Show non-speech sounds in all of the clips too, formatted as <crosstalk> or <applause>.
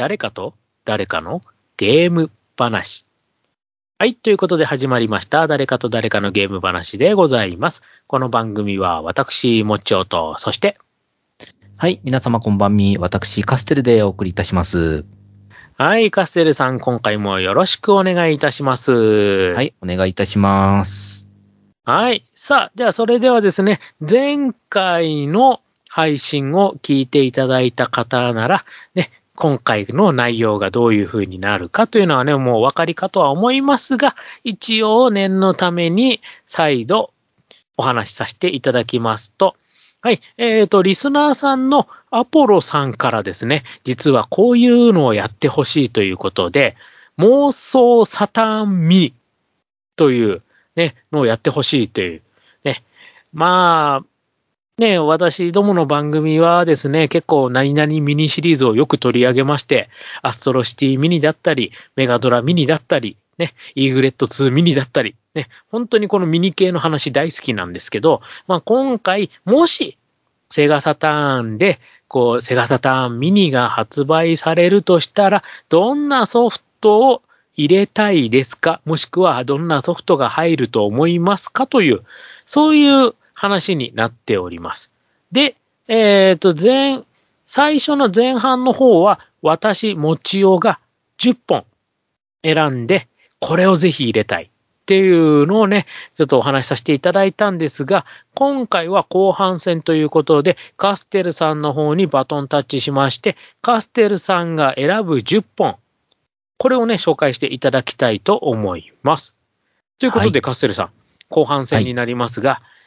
誰かと誰かのゲーム話。はい。ということで始まりました。誰かと誰かのゲーム話でございます。この番組は私、もっちょと、そして、はい。皆様こんばんみ。私、カステルでお送りいたします。はい。カステルさん、今回もよろしくお願いいたします。ははい。お願いいたします。はい。さあ、じゃあそれではですね、前回の配信を聞いていただいた方なら、ね、今回の内容がどういう風になるかというのはね、もうお分かりかとは思いますが、一応念のために再度お話しさせていただきますと、はい。えっ、と、リスナーさんのアポロさんからですね、実はこういうのをやってほしいということで、妄想サタンミというね、のをやってほしいという。ね。まあ、ね、私どもの番組はですね、結構何々ミニシリーズをよく取り上げまして、アストロシティミニだったり、メガドラミニだったり、ね、イーグレット2ミニだったり、ね、本当にこのミニ系の話大好きなんですけど、まあ今回、もし、セガサターンで、こう、セガサターンミニが発売されるとしたら、どんなソフトを入れたいですか？もしくはどんなソフトが入ると思いますか？という、そういう話になっております。で、えっ、と、前、最初の前半の方は、私、もちおが10本選んで、これをぜひ入れたいっていうのをね、ちょっとお話しさせていただいたんですが、今回は後半戦ということで、カステルさんの方にバトンタッチしまして、カステルさんが選ぶ10本、これをね、紹介していただきたいと思います。ということで、はいカステルさん、後半戦になりますが、はい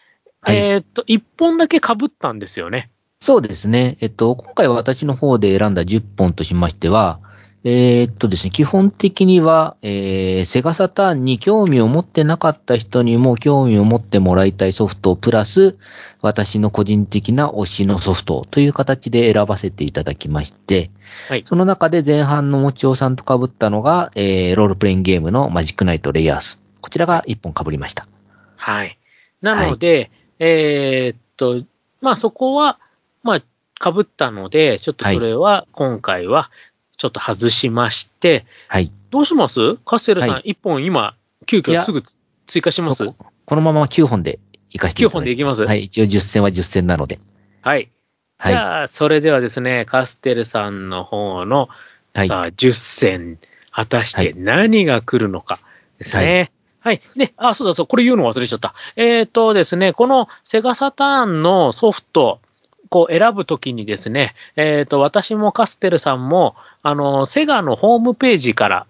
えーっと、1本だけ被ったんですよね。そうですね。えっと、今回私の方で選んだ10本としましては、えーっとですね、基本的には、えー、セガサターンに興味を持ってなかった人にも興味を持ってもらいたいソフトプラス、私の個人的な推しのソフトという形で選ばせていただきまして、はい。その中で前半のもちおさんと被ったのが、えー、ロールプレイングゲームのマジックナイトレイヤース。こちらが1本被りました。はい。なので、えーっと、まあそこは、まあ、被ったので、ちょっとそれは今回はちょっと外しまして、はい。どうします？カステルさん、は1本今、急遽すぐつ追加します？ここのまま9本で行かせてい ?9 ただ本でいきます？はい。一応10戦は10戦なので。はい。はい。じゃあ、それではですね、カステルさんの方の、はい。さあ、10戦、果たしはいて何が来るのかですね。はい。で、あ、そうだそう、これ言うの忘れちゃった。えっ、とですね、このセガサターンのソフト、こう選ぶときにですね、えっ、と、私もカステルさんも、あの、セガのホームページから、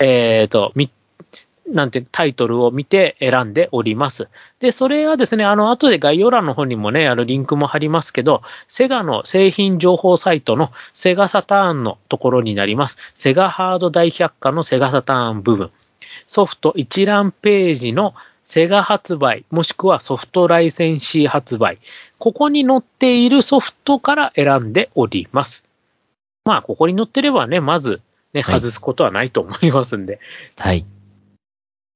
えっ、と、み、なんて、タイトルを見て選んでおります。で、それはですね、あの、後で概要欄の方にもね、あの、リンクも貼りますけど、セガの製品情報サイトのセガサターンのところになります。セガハード大百科のセガサターン部分。ソフト一覧ページのセガ発売、もしくはソフトライセンシー発売。ここに載っているソフトから選んでおります。まあ、ここに載ってればね、まず、ね、はい外すことはないと思いますんで。はい。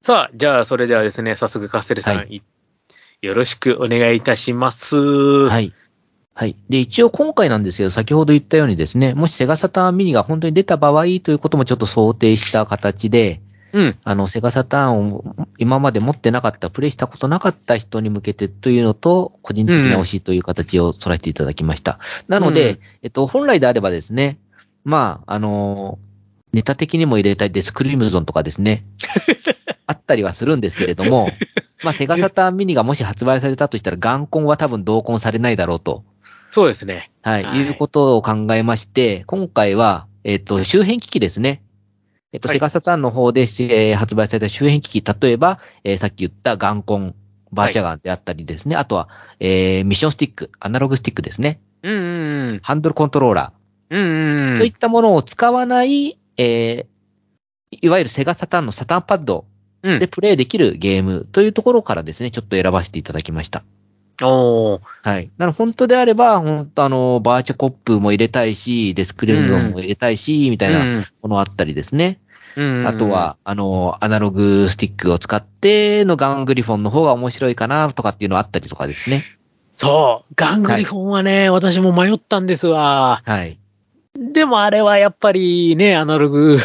さあ、じゃあ、それではですね、早速カステルさん、はいよろしくお願いいたします。はい。はい。で、一応今回なんですけど、先ほど言ったようにですね、もしセガサターンミニが本当に出た場合ということもちょっと想定した形で、うん。あの、セガサターンを今まで持ってなかった、プレイしたことなかった人に向けてというのと、個人的な推しという形を取らせていただきました。なので、うんえっと、本来であればですね、まあ、あのネタ的にも入れたいデスクリムゾンとかですね、<laughs> あったりはするんですけれども、まあ、セガサターンミニがもし発売されたとしたら、眼根は多分同梱されないだろうと。そうですね。はい、はいい、うことを考えまして、今回は、えっ、と、周辺機器ですね。えっ、と、はいセガサターンの方で、えー発売された周辺機器、例えば、えーさっき言ったガンコン、バーチャガンであったりですね。あとは、えーミッションスティック、アナログスティックですね。うんうんうん。ハンドルコントローラうんうんー、うんといっ。たものを使わない、えーいわゆるセガサターンのサターンパッドうんでプレイできるゲームというところからですね、ちょっと選ばせていただきました。おーはい。なので本当であれば、本当あの、バーチャコップも入れたいし、デスクレムゾンも入れたいし、みたいなうんものあったりですね。うんうんあとは、あの、アナログスティックを使ってのガングリフォンの方が面白いかな、とかっていうのあったりとかですね。そう。ガングリフォンはね、私も迷ったんですわ。はい。でもあれはやっぱりね、アナログ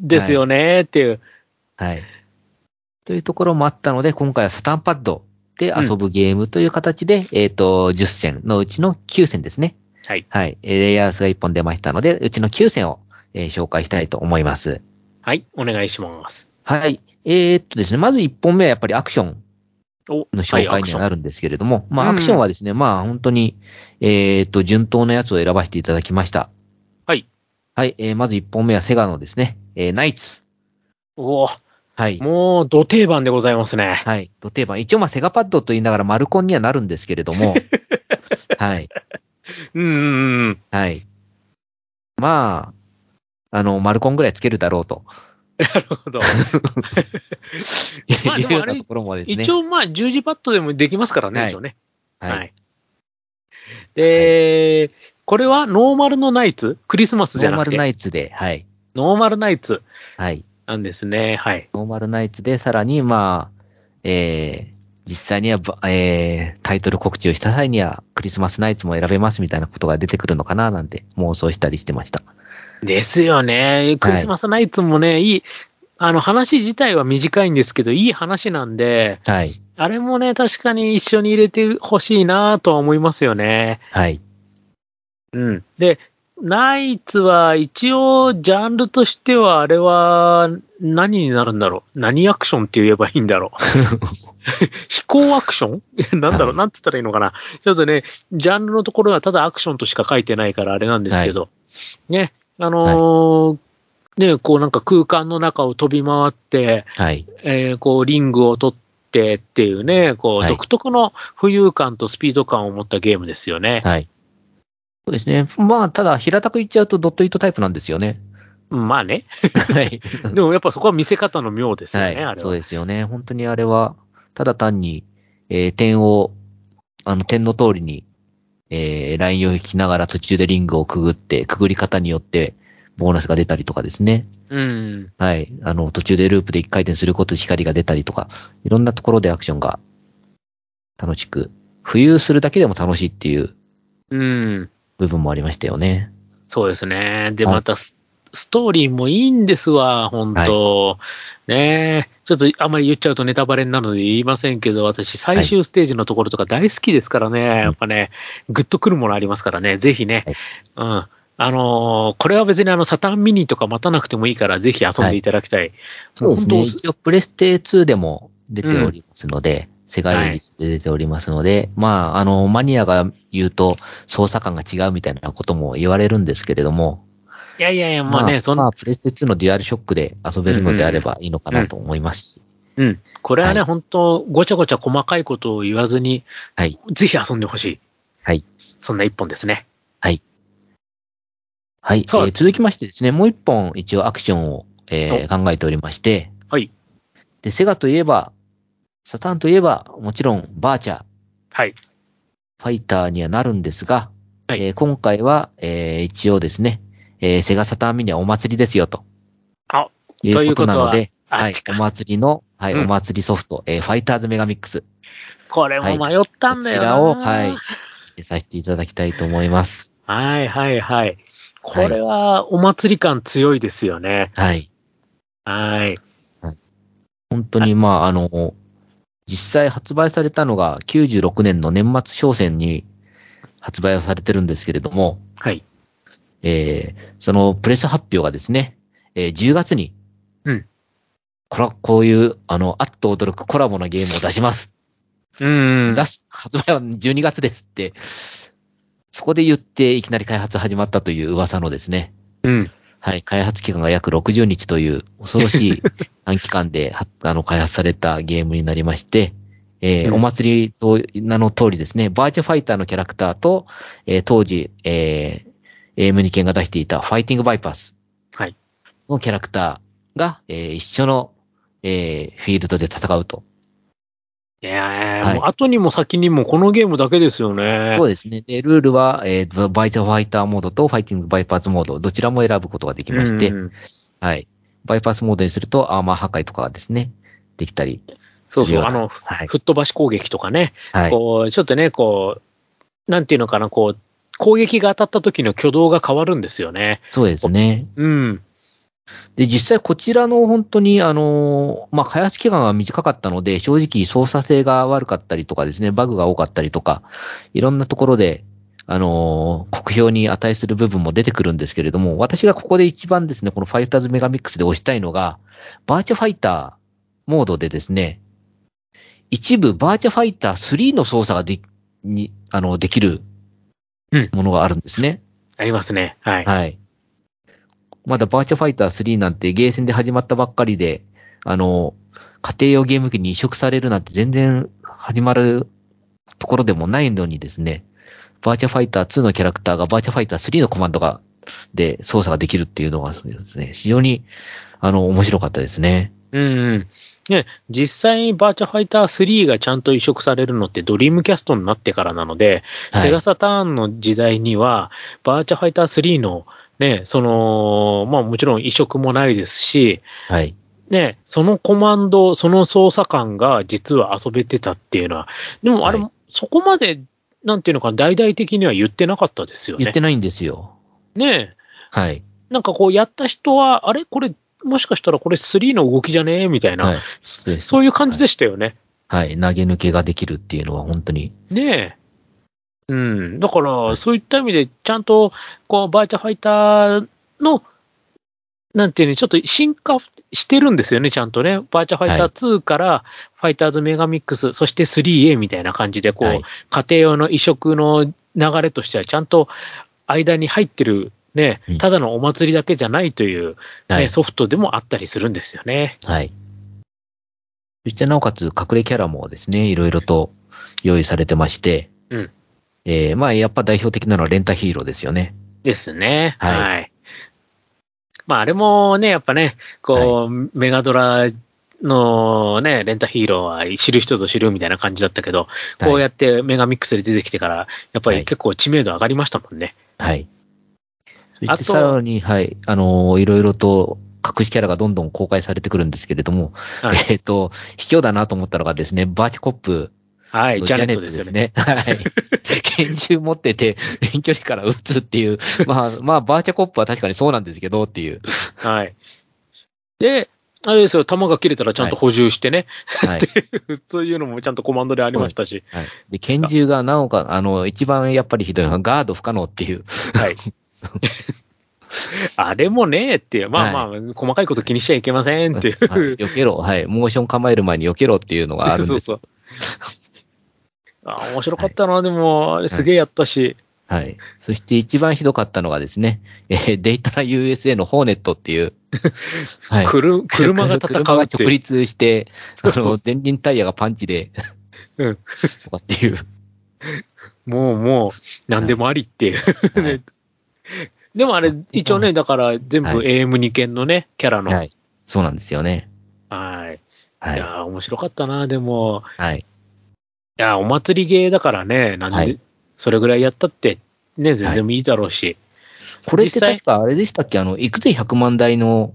ですよねっていう。はい。というところもあったので、今回はサタンパッドで遊ぶゲームという形で、えっ、と、10戦のうちの9戦ですね。はい。はい。えーレイヤースが1本出ましたので、うちの9戦を、えー紹介したいと思います。はい、お願いします。はい。えーっとですね、まず1本目はやっぱりアクションお、の紹介にはなる。るんですけれども、まあ、うんアクションはですね、まあ、本当に、えーっと、順当なやつを選ばせていただきました。はい。はい。えーまず1本目はセガのですね、えーナイツ。おはい。もう、土定番でございますね。はい。土定番。一応まあセガパッドと言いながらマルコンにはなるんですけれども、<laughs> はい。うんうんうん。はい。まあ、あの、マルコンぐらいつけるだろうと。なるほど。<laughs> まあでもあれいうようなところもですね。一応、まあ、十字パッドでもできますからね、はい一応ね。はい。で、これはノーマルのナイツ？クリスマスじゃノーマルなくて。ナイツで、はい。ノーマルナイツはい。なんですね。はい。ノーマルナイツで、さらに、まあ、えー、実際にはば、えー、タイトル告知をした際には、クリスマスナイツも選べますみたいなことが出てくるのかな、なんて妄想したりしてました。ですよね。クリスマスナイツもね、いい、あの話自体は短いんですけど、いい話なんで、はい。あれもね、確かに一緒に入れてほしいなとは思いますよね。はい。うん。で、ナイツは一応ジャンルとしてはあれは何になるんだろう？何アクションって言えばいいんだろう？<laughs> 飛行アクション？<laughs> なんだろう、はいなんつったらいいのかな？ちょっとね、ジャンルのところはただアクションとしか書いてないからあれなんですけど、ね、あのーね、こうなんか空間の中を飛び回って、はい。えーこうリングを取ってっていうね、こはいう独特の浮遊感とスピード感を持ったゲームですよね。はい。そうですね。まあ、ただ、平たく言っちゃうとドットイートタイプなんですよね。まあね。はい。<laughs> でもやっぱそこは見せ方の妙ですよね、はい。あれは。そうですよね。本当にあれは、ただ単に、えー点を、あの、点の通りに、えーラインを引きながら途中でリングをくぐって、くぐり方によって、ボーナスが出たりとかですね。うん。はい。あの、途中でループで一回転することで光が出たりとか、いろんなところでアクションが楽しく、浮遊するだけでも楽しいっていううん。部分もありましたよね。そうですね。で、はいまたス、ストーリーもいいんですわ、本当、ねえ。ちょっとあんまり言っちゃうとネタバレになるので言いませんけど、私、最終ステージのところとか大好きですからね、やっぱね、グッとくるものありますからね、ぜひね、うん。あのーこれは別にあの、サターンミニとか待たなくてもいいから、ぜひ遊んでいただきたい。そうですね。本一応、プレステ2でも出ておりますので、セガレジスで出ておりますので、まあ、あの、マニアが言うと、操作感が違うみたいなことも言われるんですけれども、いやいやいや、まあね、そんまあ、プレステ2のデュアルショックで遊べるのであればいいのかなと思いますし、うん。これはね、はい本当ごちゃごちゃ細かいことを言わずに、はい。ぜひ遊んでほしい。はい。そんな一本ですね。はい。はい。えー続きましてですね、もう一本一応アクションを、えー考えておりまして、はい。で、セガといえば、サターンといえば、もちろん、バーチャー、はい。ファイターにはなるんですが、はいえー今回は、えー一応ですね、えーセガサターンミニはお祭りですよ、とあ、いうことなので、はいお祭りの、はい、うんお祭りソフト、えーファイターズメガミックス、これも迷ったんだよな、こちらを、はい、入れさせていただきたいと思います。はいはいはい。これはお祭り感強いですよね。はい。はい。本当に、まあ、あの、実際発売されたのが96年の年末商戦に発売されてるんですけれども、はい。えーそのプレス発表がですね、えー10月に、うん。こら、こういう、あの、あっと驚くコラボなゲームを出します。うん。出す、発売は12月ですって、そこで言っていきなり開発始まったという噂のですね、うん。はい、開発期間が約60日という恐ろしい <laughs> 短期間ではあの開発されたゲームになりまして、えーうんお祭りと名の通りですね、バーチャファイターのキャラクターと、えー当時、えー、AM ニケンが出していたファイティングバイパースはい。のキャラクターが、えー一緒の、えーフィールドで戦うと。いやー、はいもう後にも先にもこのゲームだけですよね。そうですね。で、ルールは、えーバイチャファイターモードとファイティングバイパースモード、どちらも選ぶことができまして、うんはい。バイパースモードにするとアーマー破壊とかがですね、できたりそうそう。あの、はい。吹っ飛ばし攻撃とかね、はい。こう、ちょっとね、こう、なんていうのかな、こう、攻撃が当たった時の挙動が変わるんですよね。そうですね。うん。で、実際こちらの本当に、あの、まあ、開発期間が短かったので、正直操作性が悪かったりとかですね、バグが多かったりとか、いろんなところで、あの、酷評に値する部分も出てくるんですけれども、私がここで一番ですね、このファイターズメガミックスで押したいのが、バーチャファイターモードでですね、一部バーチャファイター3の操作がで、に、あの、できるうんものがあるんですね。ありますね。はい。はい。まだバーチャファイター3なんてゲーセンで始まったばっかりで、あの、家庭用ゲーム機に移植されるなんて全然始まるところでもないのにですね、バーチャファイター2のキャラクターがバーチャファイター3のコマンドが、で操作ができるっていうのがですね、非常に、あの、面白かったですね。うんうん。ね、実際にバーチャファイター3がちゃんと移植されるのってドリームキャストになってからなので、はいセガサターンの時代には、バーチャファイター3のね、その、まあもちろん移植もないですし、はい。ね、そのコマンド、その操作感が実は遊べてたっていうのは、でもあれ、はいそこまで、なんていうのか、大々的には言ってなかったですよね。言ってないんですよ。ねはい。なんかこうやった人は、あれ？これ、もしかしたらこれ3の動きじゃね？えみたいな、はい。そそういう感じでしたよね。はい。投げ抜けができるっていうのは本当に。ねえ。うん。だから、はいそういった意味で、ちゃんと、こう、バーチャファイターの、なんていうの、ちょっと進化してるんですよね、ちゃんとね。バーチャファイター2から、ファイターズメガミックス、そして 3A みたいな感じで、こう、はい家庭用の移植の流れとしては、ちゃんと間に入ってる、ねうん、ただのお祭りだけじゃないという、ねはい。ソフトでもあったりするんですよね。はい。そしてなおかつ隠れキャラもですね、いろいろと用意されてまして、うん。えー、まあやっぱ代表的なのはレンタヒーローですよね。ですね。は。はいいまあ、あれもね、やっぱね、こう、メガドラのね、レンタヒーローは知る人ぞ知るみたいな感じだったけど、こうやってメガミックスで出てきてから、やっぱり結構知名度上がりましたもんね。はい。そあとしてさらに、はい、あのーいろいろと隠しキャラがどんどん公開されてくるんですけれども、はい。えっ、と、卑怯だなと思ったのがですね、バーチコップはい、ジャネットですすね。<laughs> はい。拳銃持ってて、遠距離から撃つっていう、<laughs> まあ、まあ、バーチャコップは確かにそうなんですけどっていう。はい。で、あれですよ、弾が切れたらちゃんと補充してね、はい。<laughs> そういうのもちゃんとコマンドでありましたし、はい。で、拳銃がなおか、あの、一番やっぱりひどいのはガード不可能っていう。はい。<laughs> あれもねっていう、まあまあ、は細かいこと気にしちゃいけませんっていう。はい、避けろ。はい。モーション構える前に避けろっていうのがあるんです。<laughs> そうそう。あ面白かったな、でも、あれすげえやったし。はい。そして一番ひどかったのがですね、えーデイタナ USA のホーネットっていう、<laughs> はい。車が戦車がうって直立して、そうそうあの、前輪タイヤがパンチで、うんとかっていう。もうもう、何でもありっていう。はい <laughs> でもあれ、一応ね、だから全部はい AM2 件のね、キャラの。はい。はい。そうなんですよね。い、はい。やー、面白かったな、でも。はい。いやー、お祭りゲーだからね、なんで、はいそれぐらいやったって、ね、全然いいだろうし。これって実際確かあれでしたっけ？あの、行くぜ100万台の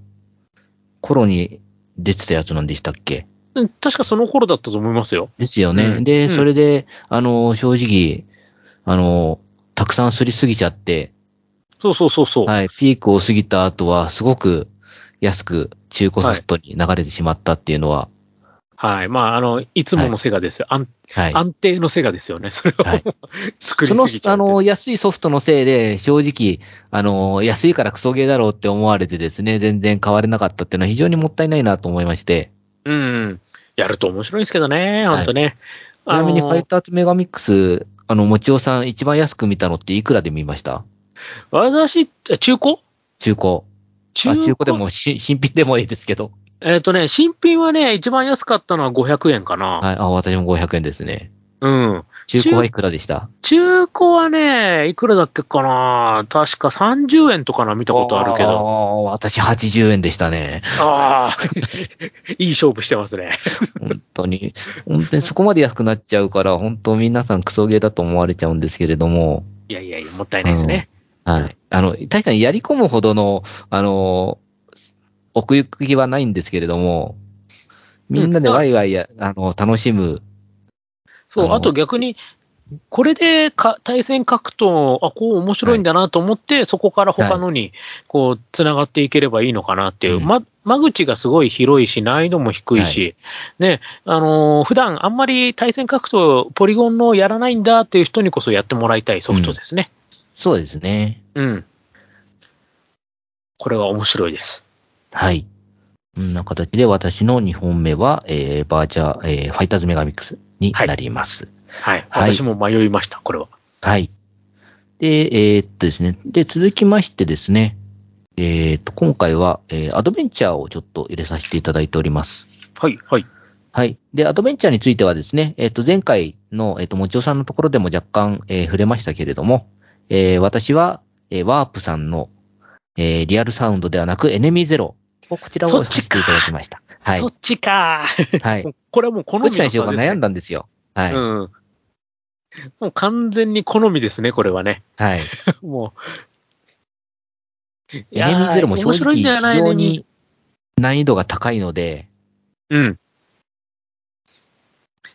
頃に出てたやつなんでしたっけ？うん確かその頃だったと思いますよ。ですよね。うんで、うんそれで、あの、正直、あの、たくさんすりすぎちゃって、そうそうそうそう。はい、ピークを過ぎた後は、すごく安く中古ソフトに流れてしまったっていうのは、はい。まあ、あの、いつものセガですよ。安はい。安定のセガですよね。それを、はい <laughs> 作りそのすぎ、ちゃうって。あの、安いソフトのせいで、正直、あの、安いからクソゲーだろうって思われてですね、全然買われなかったっていうのは非常にもったいないなと思いまして、うん。やると面白いですけどね、ほんとね。ちなみにファイターズメガミックス、あの、もちおさん一番安く見たのっていくらで見ました？私、中古？中古。中あ中古でもし <laughs> 新品でもいいですけど。えっ、とね、新品はね、一番安かったのは500円かな。はい。あ、私も500円ですね。うん。中古はいくらでした？中古はね、いくらだっけかな確か30円とかな見たことあるけど。ど。私80円でしたね。ああ、<laughs> いい勝負してますね。本当に。本当にそこまで安くなっちゃうから、本当皆さんクソゲーだと思われちゃうんですけれども。いやいやいや、もったいないですね。はい。あの、確かにやり込むほどの、あの、奥行きはないんですけれども、みんなでワイワイや、あの、楽しむ。そう、あと逆に、これでか対戦格闘、あ、こう面白いんだなと思って、そこから他のに、こう、つながっていければいいのかなっていう。うんま、間口がすごい広いし、難易度も低いし、ね、あのー普段あんまり対戦格闘、ポリゴンのやらないんだっていう人にこそやってもらいたいソフトですね。そうですね。うん。これは面白いです。はい。こんな形で私の2本目は、えー、バーチャー、えー、ファイターズメガミックスになります。はい。はい私も迷いました、これは。はい。で、えーっとですね。で、続きましてですね。えーっと、今回は、えーアドベンチャーをちょっと入れさせていただいております。はい、はい。はい。で、アドベンチャーについてはですね、えーっと、前回の、えーっと、もちおさんのところでも若干、えー触れましたけれども、えー私は、えーワープさんの、えーリアルサウンドではなく、エネミーゼロをこちらをさせていただきました。はいそ。っちか。はい。これはもう好みどちらにしようか悩んだんですよ。はい。うん。もう完全に好みですね、これはね。はい。<laughs> もう。エネミーゼロも正面白直いんだよな非常エネミに難易度が高いので、ーうん。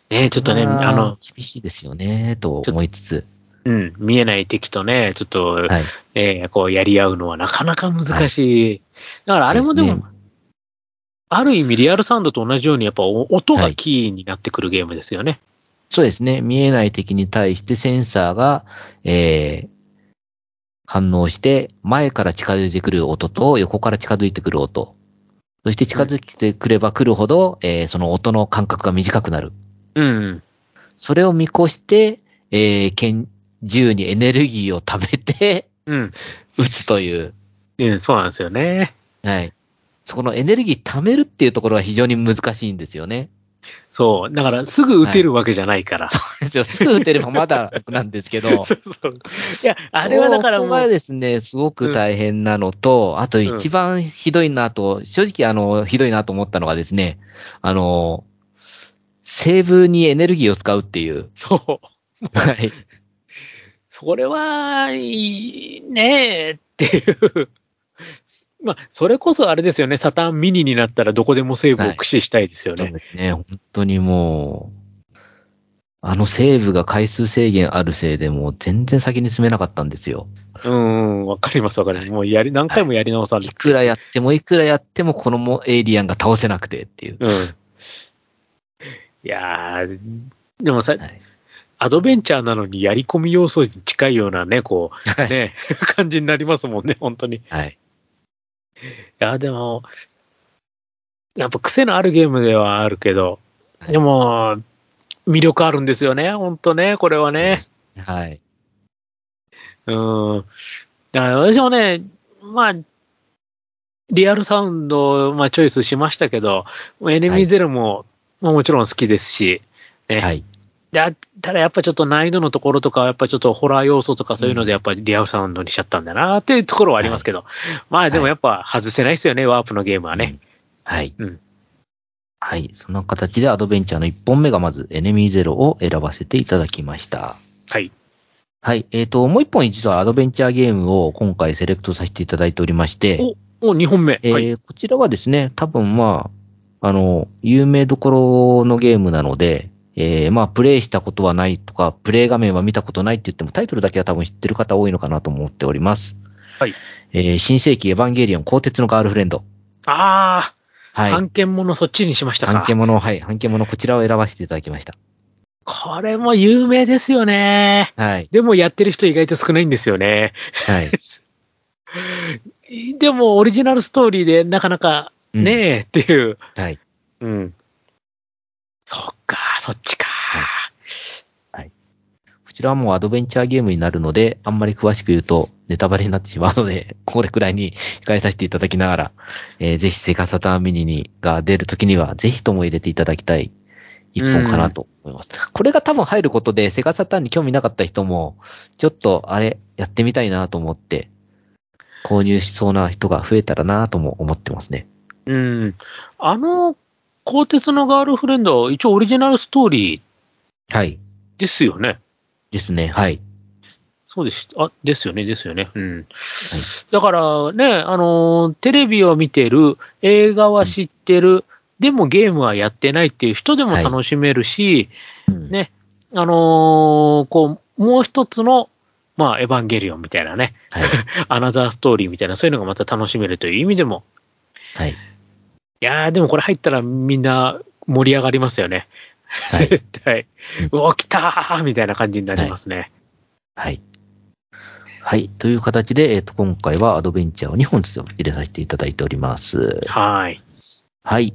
ねちょっとね、まあの、厳しいですよね、と思いつつ。うん、見えない敵とね、ちょっと、はい。えーこうやり合うのはなかなか難しい。だからあれもでも、ですねある意味リアルサウンドと同じようにやっぱお音がキーになってくるゲームですよね。そうですね。見えない敵に対してセンサーが、えー、反応して、前から近づいてくる音と横から近づいてくる音。そして近づいてくれば来るほど、えーその音の間隔が短くなる。うん。それを見越して、えー、剣、銃にエネルギーを貯めて、うん。撃つという。うん、そうなんですよね。はい。そこのエネルギー貯めるっていうところは非常に難しいんですよね。そう。だから、すぐ撃てるわけじゃないから。<laughs> ですよ。すぐ撃てればまだなんですけど。<laughs> そうそう。いや、あれはだからそこがもう、ですね、すごく大変なのと、あと一番ひどいなと、正直あの、ひどいなと思ったのがですね、あの、セーブにエネルギーを使うっていう。そう。<laughs> はい。それは、いいねえっていう。<laughs> まあ、それこそあれですよね、サターンミニになったらどこでもセーブを駆使したいですよね。ですね、本当にもう、あのセーブが回数制限あるせいでもう全然先に進めなかったんですよ。うん、わかりますわかります。もうやり、何回もやり直されいくらやってもいくらやってもこのもエイリアンが倒せなくてっていう。うん。いやー、でもさ、はいアドベンチャーなのにやり込み要素に近いようなね、こう、ね、<laughs> 感じになりますもんね、本当に。いはい。や、でも、やっぱ癖のあるゲームではあるけど、はいでも、魅力あるんですよね、本当ね、これはね。はい。うん。だから私もね、まあ、リアルサウンドを、まあ、チョイスしましたけど、エネミーゼロも、まあもちろん好きですし、ね。はい。であただやっぱちょっと難易度のところとか、やっぱちょっとホラー要素とかそういうので、やっぱりリアルサウンドにしちゃったんだなっていうところはありますけど、まあでもやっぱ外せないですよね、ワープのゲームはね。うん。はい。うんはい。そんな形でアドベンチャーの1本目がまずエネミーゼロを選ばせていただきました。はい。はい。えっ、と、もう1本実はアドベンチャーゲームを今回セレクトさせていただいておりまして、お、2本目。えーはい。こちらはですね、多分まあ、あの、有名どころのゲームなので、えーまあ、プレイしたことはないとか、プレイ画面は見たことないって言っても、タイトルだけは多分知ってる方多いのかなと思っております。はい。えー新世紀エヴァンゲリオン鋼鉄のガールフレンド。ああ、はい。判件ものそっちにしましたか半。もの、はい。半ものこちらを選ばせていただきました。これも有名ですよね。はい。でもやってる人意外と少ないんですよね。はい。<laughs> でもオリジナルストーリーでなかなかうんねえっていう。はい。うん。そっか、そっちか。こちらはもうアドベンチャーゲームになるので、あんまり詳しく言うとネタバレになってしまうので、<laughs> これくらいに <laughs> 控えさせていただきながら、えーぜひセガサターンミニにが出るときには、ぜひとも入れていただきたい一本かなと思います。これが多分入ることで、セガサターンに興味なかった人も、ちょっとあれ、やってみたいなと思って、購入しそうな人が増えたらなとも思ってますね。うん。あの、鋼鉄のガールフレンド、一応オリジナルストーリーはい。ですよね。ですね。はい。そうです。あ、ですよね、ですよね。うん。だからね、あのーテレビを見てる、映画は知ってる、でもゲームはやってないっていう人でも楽しめるし、うんねあのーこう、もう一つの、まあ、エヴァンゲリオンみたいなね、はい。<laughs> アナザーストーリーみたいな、そういうのがまた楽しめるという意味でも、はい。いやー、でもこれ入ったらみんな盛り上がりますよね。はい絶対。うお、来たーみたいな感じになりますね。はい。はい。という形で、えっ、と、今回はアドベンチャーを2本ずつ入れさせていただいております。はい。はい。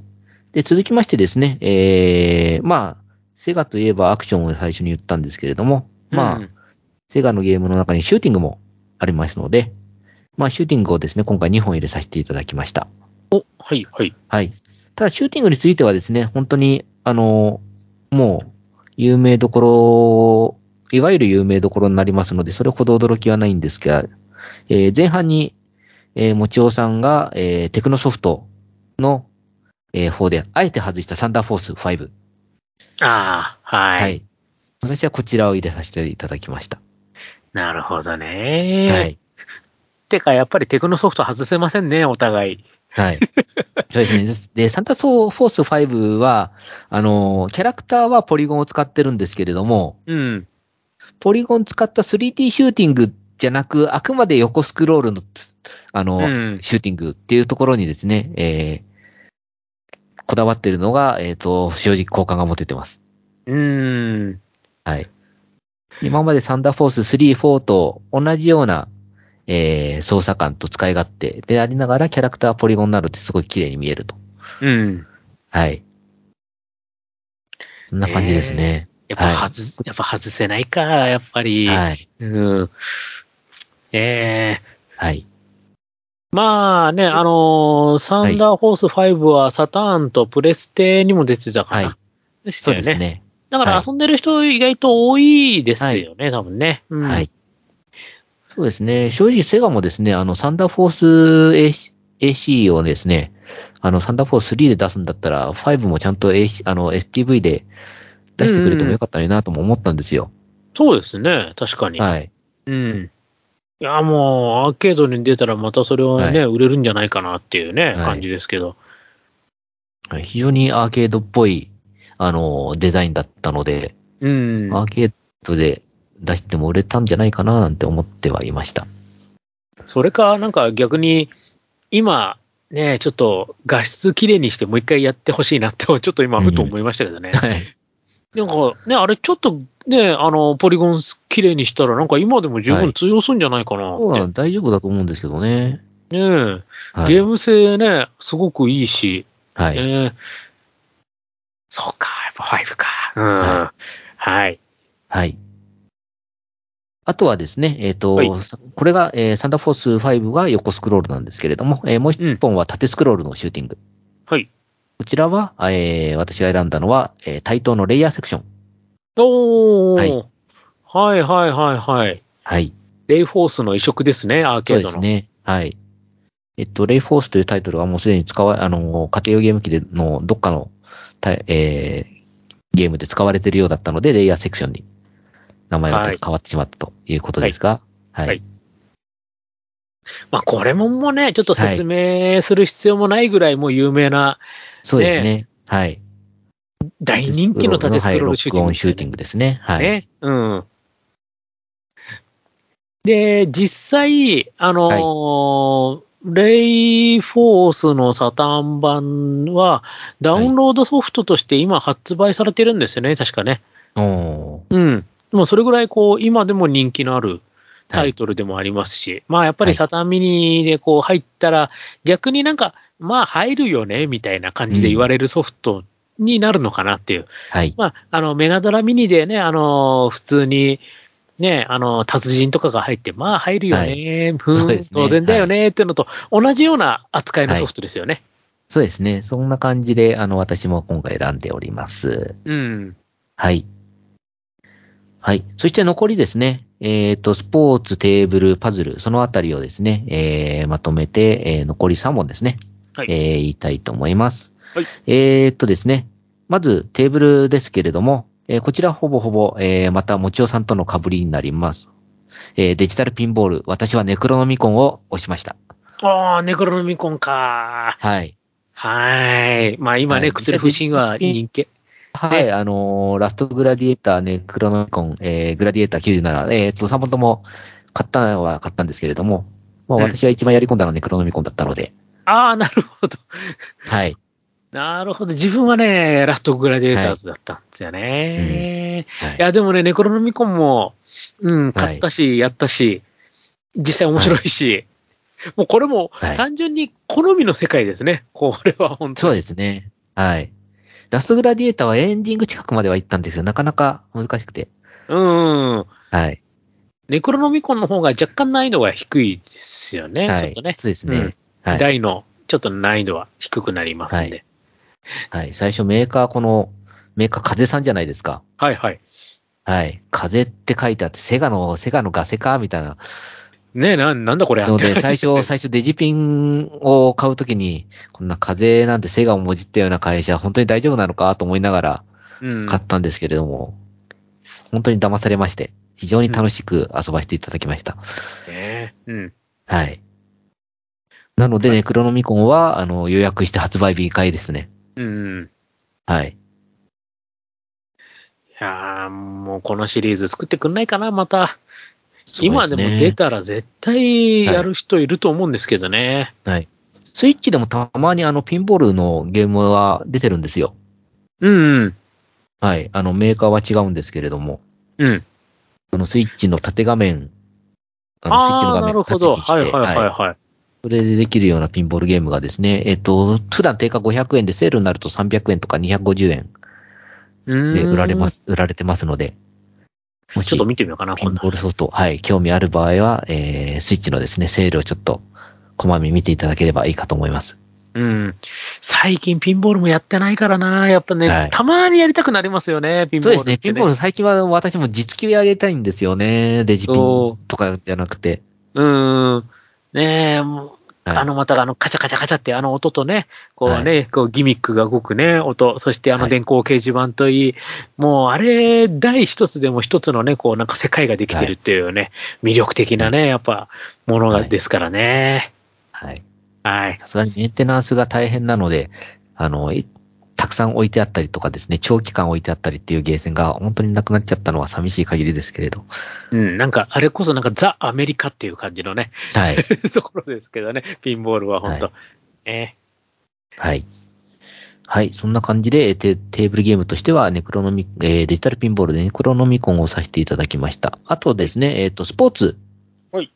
で、続きましてですね、えー、まあ、セガといえばアクションを最初に言ったんですけれども、まあ、うんセガのゲームの中にシューティングもありますので、まあ、シューティングをですね、今回2本入れさせていただきました。お、はい、はい。はい。ただ、シューティングについてはですね、本当に、あの、もう、有名どころ、いわゆる有名どころになりますので、それほど驚きはないんですが、えー前半に、えー、もちおさんが、えーテクノソフトの、えー方で、あえて外したサンダーフォース5。ああ、はい。はい。私はこちらを入れさせていただきました。なるほどね。はい。てか、やっぱりテクノソフト外せませんね、お互い。はい。<laughs> そうですね。で、サンタソーフォース5は、あの、キャラクターはポリゴンを使ってるんですけれども、うん。ポリゴン使った 3D シューティングじゃなく、あくまで横スクロールのつ、あの、うんシューティングっていうところにですね、えーこだわってるのが、えっ、と、正直好感が持ててます。うーん。はい。今までサンダーフォース3、4と同じような、えー操作感と使い勝手でありながらキャラクターはポリゴンになるってすごい綺麗に見えると。うん。はい。そんな感じですね。やっぱはい外、やっぱ外せないか、やっぱり。はい。うん。ええはい。まあね、あのーサンダーフォース5はサターンとプレステにも出てたかな。はいでしたそう。ですね。だからはい遊んでる人意外と多いですよね、多分ね。うん、はい。そうですね。正直セガもですね、あの、サンダーフォース AC, をですね、あの、サンダーフォース3で出すんだったら、5もちゃんと AC、あの、STV で出してくれてもよかったなとも思ったんですよ。そうですね、確かに。はい。うん。いや、もう、アーケードに出たらまたそれはね、は売れるんじゃないかなっていうね、い感じですけど。はい非常にアーケードっぽい、あの、デザインだったので、うん。アーケードで出しても売れたんじゃないかななんて思ってはいました。それか、なんか逆に、今、ね、ちょっと画質きれいにしてもう一回やってほしいなって、ちょっと今、ふと思いましたけどね。はい。なんかね、あれちょっとね、あの、ポリゴンきれいにしたら、なんか今でも十分通用するんじゃないかなそうなのって。大丈夫だと思うんですけどね。ねはい。ゲーム性ね、すごくいいし、はい。ねそうか、やっぱ5か。うん。ははい。はい。あとはですね、えっ、と、はいこれが、えーサンダーフォース5が横スクロールなんですけれども、えーもう一本は縦スクロールのシューティング。はい。こちらは、えー私が選んだのは、えー対等のレイヤーセクション。おー。はいはいはいはいはい。はい。レイフォースの移植ですね、アーケそうードの。ですね。はい。えっと、レイフォースというタイトルはもうすでに使わ、あの、家庭用ゲーム機でのどっかの、たえーゲームで使われているようだったので、レイヤーセクションに名前がはい変わってしまったということですが、はい。はいまあ、これももうね、ちょっと説明する必要もないぐらいもう有名な、そうですね。はい。大人気の縦スクロールシューティング、はい録音シューティングですね。はい。ね。うん。で、実際、あのーレイフォースのサターン版は、ダウンロードソフトとして今発売されてるんですよね、確かね。うん。もうそれぐらいこう、今でも人気のあるタイトルでもありますし、まあやっぱりはいサターンミニでこう入ったら、逆になんか、まあ入るよね、みたいな感じで言われるソフトになるのかなっていう。はい。まあ、あの、メガドラミニでね、あの、普通に、ね、あの、達人とかが入って、まあ入るよね、ふんね当然だよね、っていうのと同じような扱いのソフトですよね。そうですね。そんな感じで、あの、私も今回選んでおります。うん。はい。はい。そして残りですね。えっ、と、スポーツ、テーブル、パズル、そのあたりをですね、えーまとめて、えー残り3本ですね。はいえー言いたいと思います。はいえっとですね。まず、テーブルですけれども、えーこちらほぼほぼ、えーまた、もちおさんとの被りになります。えーデジタルピンボール、私はネクロノミコンを押しました。ああ、ネクロノミコンか。はい。はい。まあ今ね、はいクトゥルフ神話人気。はい、ねあのーラストグラディエーターね、クロノミコン、えー、グラディエーター97、えー、と、3本とも買ったのは買ったんですけれども、まあうん私は一番やり込んだのはね、クロノミコンだったので、ああ、なるほど。はい。なるほど。自分はね、ラストグラディエーターズだったんですよね。はいい、や、でもね、ネクロノミコンも、うん、買ったし、やったし、実際面白いし、もうこれもはい単純に好みの世界ですね。これは本当そうに。ですね。はい。ラストグラディエーターはエンディング近くまでは行ったんですよ。なかなか難しくて。うん。はい。ネクロノミコンの方が若干難易度が低いですよね。はいちょっとね。そうですね。うんはい。大の、ちょっと難易度は低くなりますんで。はい。最初メーカー、この、メーカー風さんじゃないですか。はい、はい、はい。風って書いてあって、セガの、セガのガセかみたいな。ねえ、な、なんだこれので、最初、<laughs> 最初デジピンを買うときに、こんな風なんてセガをもじったような会社、本当に大丈夫なのかと思いながらうん。買ったんですけれども、本当に騙されまして、非常に楽しく遊ばせていただきました。ねうん。はい。なのでね、クロノミコンは、あの、予約して発売日買いですね。うん。はい。いやーもうこのシリーズ作ってくんないかな、また。そう今でも出たら絶対やる人いると思うんですけどね。はい。スイッチでもたまにあの、ピンボールのゲームは出てるんですよ。うん、うん。はい。あの、メーカーは違うんですけれども、うん。あの、スイッチの縦画面、あの、スイッチの画面をなるほど。縦にして、はいはいはいはい。それでできるようなピンボールゲームがですね、えっと、普段定価500円でセールになると300円とか250円うで売られま。す、売られてますので、もしちょっと見てみようかな、ピン今度。ボールソフト、はい、興味ある場合は、えー、スイッチのですね、セールをちょっと、こまめに見ていただければいいかと思います。うん。最近ピンボールもやってないからな。やっぱね、はいたまにやりたくなりますよね、ピンボールって、そうですね、ピンボール最近は私も実機をやりたいんですよね。デジピそンとかじゃなくて。うーん。ねえ、もあの、またあの、カチャカチャカチャってあの音とね、こうね、はこうギミックが動くね、音、そしてあのはい電光掲示板といい、もうあれ、第一つでも一つのね、こうなんか世界ができてるっていうね、魅力的なね、やっぱ、ものがはいですからね。はい。はい。さすがにメンテナンスが大変なので、あの、さん置いてあったりとかですね、長期間置いてあったりっていうゲーセンが本当になくなっちゃったのは寂しい限りですけれど。うん、なんか、あれこそなんかザ・アメリカっていう感じのね、はい。<laughs> ところですけどね、ピンボールは本当、はねはい。はい。そんな感じで、えーテテーブルゲームとしては、ネクロノミ、えーデジタルピンボールでネクロノミコンをさせていただきました。あとですね、えっ、と、スポーツ。はい。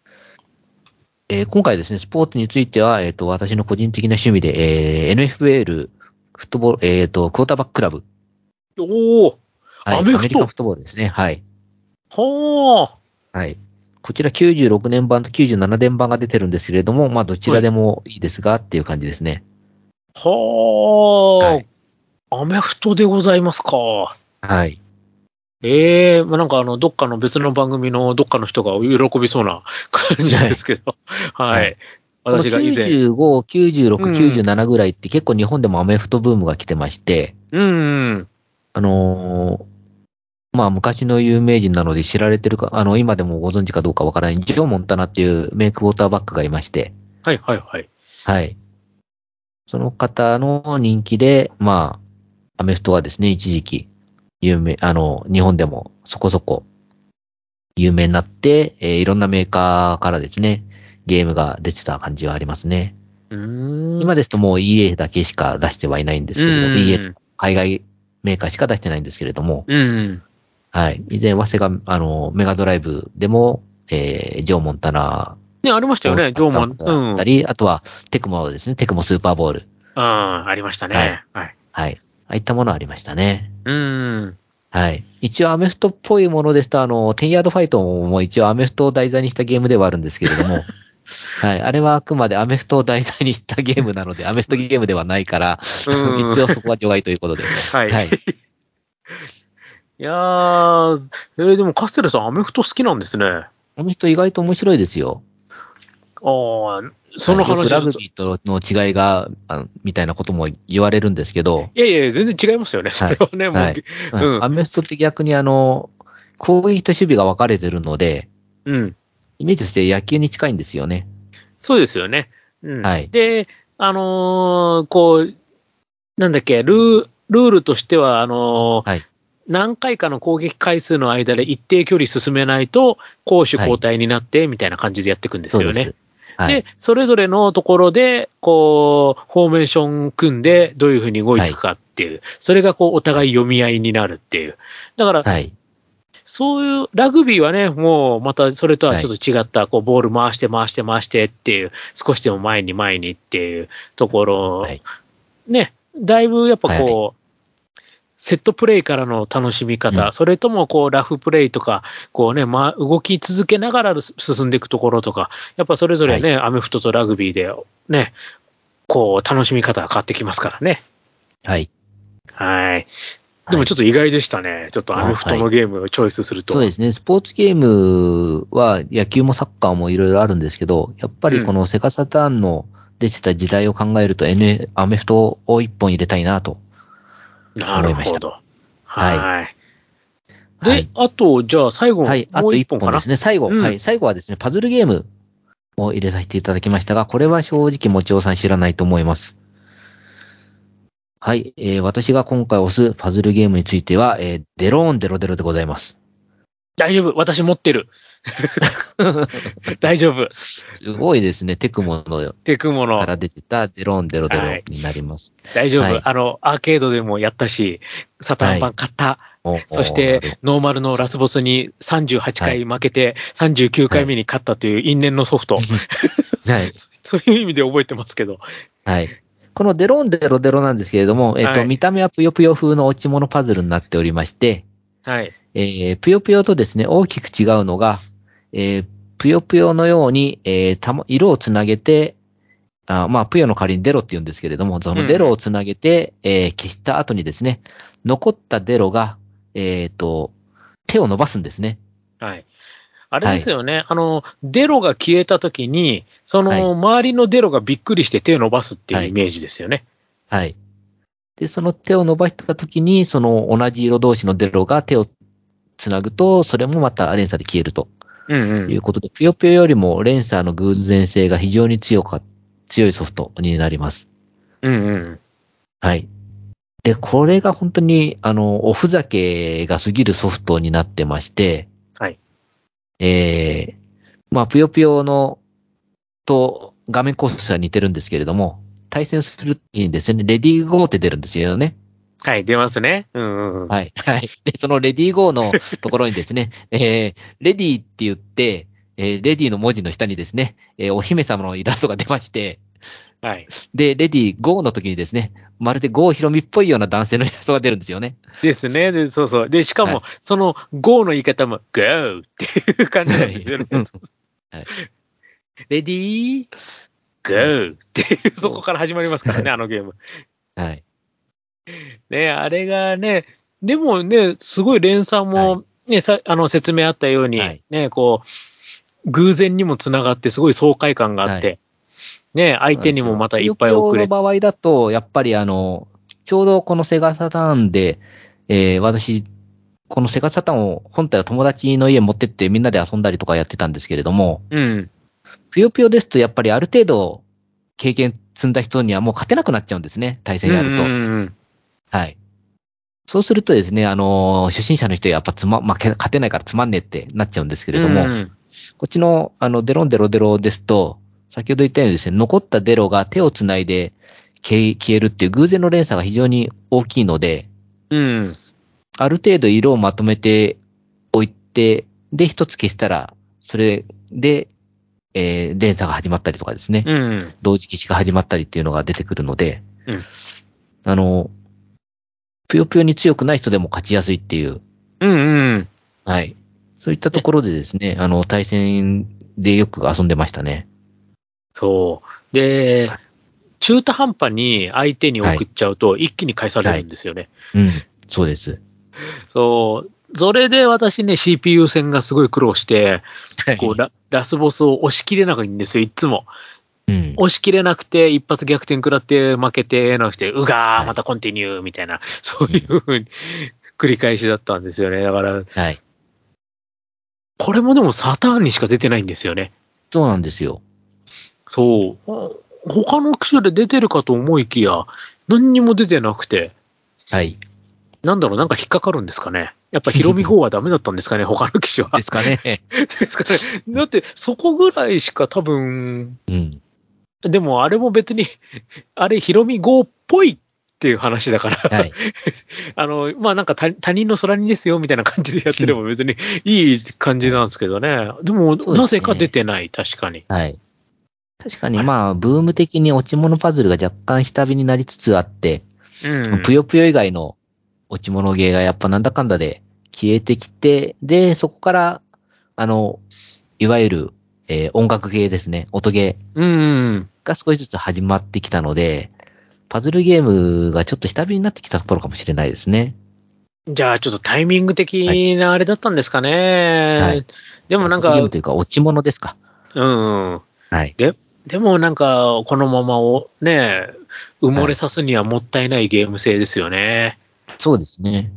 えー今回ですね、スポーツについては、えっ、と、私の個人的な趣味で、えー NFL、フットボール、えっ、と、クォーターバッククラブ。おおはい。アメリカンフットボールですね。はい。はあ、はい。こちら96年版と97年版が出てるんですけれども、まあ、どちらでもいいですが、っていう感じですね。はあ、はい。アメフトでございますか。はい。ええまあ、なんかあの、どっかの別の番組のどっかの人が喜びそうな感じですけど、はい。はい私が以前。95、96、うん97ぐらいって結構日本でもアメフトブームが来てまして、うん。あのーまあ昔の有名人なので知られてるか、あの、今でもご存知かどうかわからない、ジョー・モンタナっていうメイクウォーターバックがいまして、はいはいはい。はい。その方の人気で、まあ、アメフトはですね、一時期、有名、あの、日本でもそこそこ有名になって、えーいろんなメーカーからですね、ゲームが出てた感じはありますね。今ですともう EA だけしか出してはいないんですけれども、うん EA と海外メーカーしか出してないんですけれども、うん。はい。以前はセガ、あの、メガドライブでも、えー、ジョー・モンタナね、ありましたよね、ジョーマン。だうん。ったり、あとはテクモですね、テクモスーパーボール。あありましたね。はい。はい。ああいったものありましたね。うん。はい。一応アメフトっぽいものですと、あの、テンヤードファイトも一応アメフトを題材にしたゲームではあるんですけれども、<laughs> はい。あれはあくまでアメフトを題材にしたゲームなので、アメフトゲームではないから、うん一応そこは除外ということで。はい。はいい、やー、えーでもカステルさん、アメフト好きなんですね。あアメフト意外と面白いですよ。あー、その話だとグビーとの違いが、あのみたいなことも言われるんですけど、いやいや、全然違いますよね。それはね、もう、はいうんアメフトって逆にあの、攻撃と守備が分かれてるので、うん。イメージとして野球に近いんですよね。そうですよね。うん。はいで、あのーこう、なんだっけ、ルー、ルールとしては、あのーはい。何回かの攻撃回数の間で一定距離進めないと、攻守交代になって、みたいな感じでやっていくんですよね。はいで。、それぞれのところで、こう、フォーメーション組んで、どういうふうに動いていくかっていう、それがこう、お互い読み合いになるっていう。だから、はい。そういう、ラグビーはね、もう、またそれとはちょっと違った、こう、ボール回して回して回してっていう、少しでも前に前にっていうところ、はい。ね、だいぶやっぱこう、はいセットプレイからの楽しみ方、うんそれともこうラフプレイとか、こうね、まあ、動き続けながら進んでいくところとか、やっぱそれぞれね、アメフトとラグビーでね、こう楽しみ方が変わってきますからね。はい。はい。でもちょっと意外でしたね。ちょっとアメフトのゲームをチョイスすると。そうですね。スポーツゲームは野球もサッカーもいろいろあるんですけど、やっぱりこのセガサターンの出てた時代を考えると、N、アメフトを一本入れたいなと。なる思いましたほど。はいはい。で、はいあと、じゃあ最後、はい。あもうと一本かな？一本ですね。最後、うんはい。最後はですね、パズルゲームを入れさせていただきましたが、これは正直もちおさん知らないと思います。はい。えー私が今回押すパズルゲームについては、えーデローンデロデロでございます。大丈夫。私持ってる。<laughs> 大丈夫。すごいですね。テクモのテクモのか。ら出てたデローンデロデロはいになります。大丈夫、はいあの、アーケードでもやったし、サタン版買った。おそして、ノーマルのラスボスに38回負けて、39回目に勝ったという因縁のソフト。はい。<laughs> そういう意味で覚えてますけど。はい。このデローンデロデロなんですけれども、えっ、と、はい見た目はぷよぷよ風の落ち物パズルになっておりまして、はい。えー、ぷよぷよとですね、大きく違うのが、えー、ぷよぷよのように、えーたま、色をつなげて、あまあ、ぷよの代わりにデロって言うんですけれども、そのデロをつなげて、えー消した後にですね、残ったデロが、えっ、と、手を伸ばすんですね。はい。あれですよね。あの、デロが消えたときに、そはいの周りのデロがびっくりして手を伸ばすっていうイメージですよね。はい。で、その手を伸ばしたときに、その同じ色同士のデロが手をつなぐと、それもまた連鎖で消えるとうんいうことで、ぷよぷよよりも連鎖の偶然性が非常に強か、強いソフトになります。うん。うんうん。はい。で、これが本当に、あの、おふざけが過ぎるソフトになってまして、はい。えー、まあ、ぷよぷよの、と画面構成は似てるんですけれども、対戦するときにですね、レディーゴーって出るんですよね。はい、出ますね。うんうんうん。はい。はい。で、そのレディーゴーのところにですね、<laughs> えー、レディーって言って、えー、レディーの文字の下にですね、えーお姫様のイラストが出まして、はい。で、レディーゴーの時にですね、まるでゴーヒロミっぽいような男性のイラストが出るんですよね。ですね。で、そうそう。で、しかも、はいその GO の言い方も GO っていう感じなんですよね。うんレディー GO っていう、そこから始まりますからね、あのゲーム。はい。ね、あれがね、でもね、すごい連鎖も、ね、さ、あの、説明あったように、はいね、こう、偶然にもつながって、すごい爽快感があって、ね、相手にもまたいっぱい送れの場合だと、やっぱりあの、ちょうどこのセガサターンで、えー私、このセガサターンを本体を友達の家に持ってってみんなで遊んだりとかやってたんですけれども、うん。ぷよぷよですとやっぱりある程度経験積んだ人にはもう勝てなくなっちゃうんですね、対戦やると。うんうんうんはい。そうするとですね、あのー初心者の人はやっぱつま、まあ、け勝てないからつまんねえってなっちゃうんですけれども、うんこっちの、あの、デロンデロデロですと、先ほど言ったようにですね、残ったデロが手をつないで消えるっていう偶然の連鎖が非常に大きいので、うん。ある程度色をまとめておいて、で、一つ消したら、それで、えー連鎖が始まったりとかですね、うん。同時消しが始まったりっていうのが出てくるので、うんあの、ぷよぷよに強くない人でも勝ちやすいっていう、うんうん。はい。そういったところでですね、あの、対戦でよく遊んでましたね。そう。で、中途半端に相手に送っちゃうと、一気に返されるんですよね。うん、そうです。そう。それで私ね、CPU 戦がすごい苦労して、こうラ、ラスボスを押し切れないんですよ、いつも。うん。押し切れなくて、一発逆転食らって負けてなくて、うがー、はいまたコンティニューみたいな、そういうふうに繰り返しだったんですよね。だから、はい。これもでもサターンにしか出てないんですよね。そうなんですよ。そう。他の機種で出てるかと思いきや、何にも出てなくて。はい。なんだろう、なんか引っかかるんですかね。やっぱヒロミ号はダメだったんですかね、<laughs> 他の機種は。ですかね。ですかね。だって、そこぐらいしか多分、うん。でもあれも別に、あれ、ヒロミ号っぽいっていう話だから、はい。<laughs> あの、まあなんか他他人の空にですよみたいな感じでやってれば別にいい感じなんですけどね。でも、なぜか出てない、確かに。はい。確かにまあ、ブーム的に落ち物パズルが若干下火になりつつあって、うん。ぷよぷよ以外の落ち物ゲーがやっぱなんだかんだで消えてきて、で、そこから、あの、いわゆる、えー音楽ゲーですね、音ゲーうん。が少しずつ始まってきたので、パズルゲームがちょっと下火になってきたところかもしれないですね。じゃあ、ちょっとタイミング的なあれだったんですかね。はいでもなんかゲーム、というか落ち物ですか。うん。はい。でもなんか、このままをね、埋もれさすにはもったいないゲーム性ですよね。そうですね。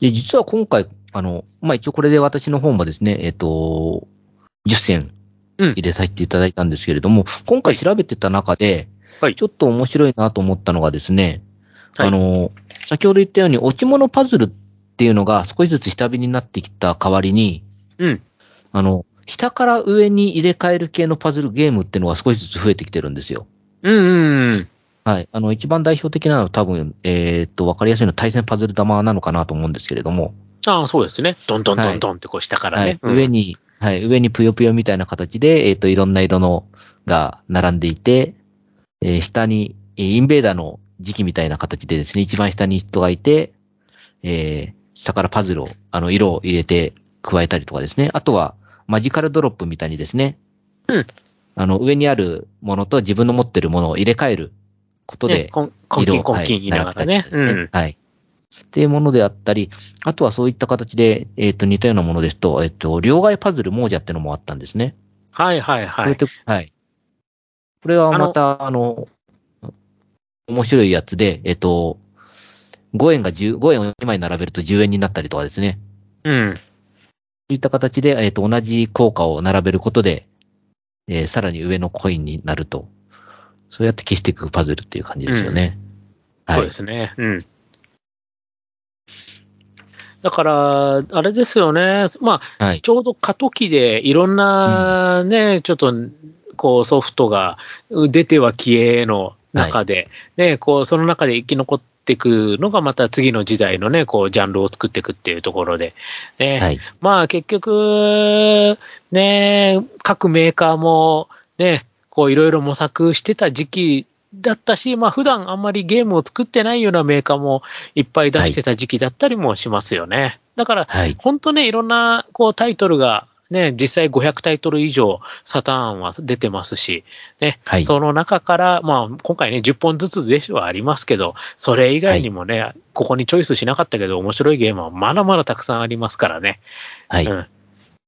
で、実は今回、あの、まあ、一応これで私の方もですね、えっ、と、10選うん入れさせていただいたんですけれども、今回調べてた中で、はいちょっと面白いなと思ったのがですね、はいあの、先ほど言ったように、落ち物パズルっていうのが少しずつ下火になってきた代わりに、うん。あの、下から上に入れ替える系のパズルゲームっていうのが少しずつ増えてきてるんですよ。うんうん。はい。あの、一番代表的なのは多分、えーっと、わかりやすいのは対戦パズル玉なのかなと思うんですけれども、ああ、そうですね。どんどんどんどんってこう下からね。はい。上に、はい。上にぷよぷよみたいな形で、えーっと、いろんな色のが並んでいて、えー下に、えーインベーダーの時期みたいな形でですね、一番下に人がいて、えー下からパズルを、あの、色を入れて加えたりとかですね。あとは、マジカルドロップみたいにですね、うんあの、上にあるものと自分の持ってるものを入れ替えることねで、こんコンキンコンキン言いながらね。はい並べたりとかですはい。っていうものであったり、あとはそういった形で、えっ、と、似たようなものですと、えっ、と、両替パズル亡者ってのもあったんですね。はいはいはい。はい。これはまた、あの、面白いやつで、えっ、と、5円が10、5円を2枚並べると10円になったりとかですね。うん。そういった形で、えっ、と、同じ効果を並べることで、えーさらに上のコインになると。そうやって消していくパズルっていう感じですよね。はいそうで。すね。うん。だから、あれですよね。まあ、はい。ちょうど過渡期でいろんなね、ちょっと、こうソフトが出ては消えの中で、ね、こう、その中で生き残っていくのがまた次の時代のね、こう、ジャンルを作っていくっていうところで、ね、はい。まあ結局、ね、各メーカーもね、こういろいろ模索してた時期だったし、まあ普段あんまりゲームを作ってないようなメーカーもいっぱい出してた時期だったりもしますよね。だから、はい。本当ね、いろんなこうタイトルがね、実際500タイトル以上サターンは出てますし、ね、はいその中から、まあ今回ね、10本ずつではありますけど、それ以外にもね、ここにチョイスしなかったけど面白いゲームはまだまだたくさんありますからね。はい。うん。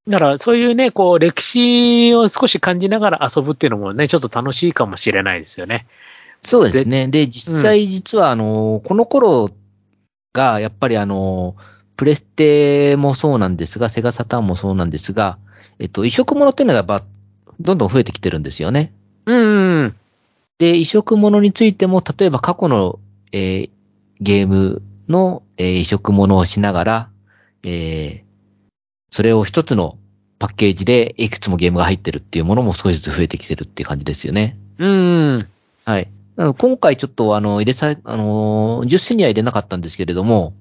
だから、そういうね、こう、歴史を少し感じながら遊ぶっていうのもね、ちょっと楽しいかもしれないですよね。そうですね。で、実際実はあの、この頃が、やっぱりあの、プレステもそうなんですが、セガサターンもそうなんですが、えっと、移植物っていうのがば、どんどん増えてきてるんですよね。うん。で、移植物についても、例えば過去の、えーゲームの、えー移植物をしながら、えーそれを一つのパッケージでいくつもゲームが入ってるっていうものも少しずつ増えてきてるっていう感じですよね。うん。はい。今回ちょっとあの、入れさ、あのー、10選には入れなかったんですけれども、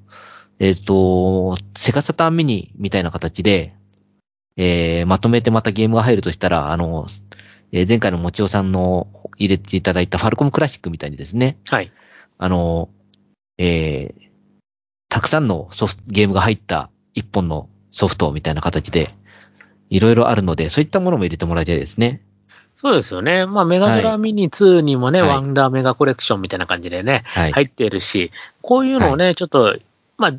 えっ、と、セガサターンミニみたいな形で、えー、まとめてまたゲームが入るとしたら、あの、えー前回のもちおさんの入れていただいたファルコムクラシックみたいにですね、はい。あの、えー、たくさんのソフト、ゲームが入った一本のソフトみたいな形で、いろいろあるので、そういったものも入れてもらいたいですね。そうですよね。まあ、メガドラミニ2にもね、はいワンダーメガコレクションみたいな感じでね、はい。入ってるし、こういうのをね、ちょっと、まあ、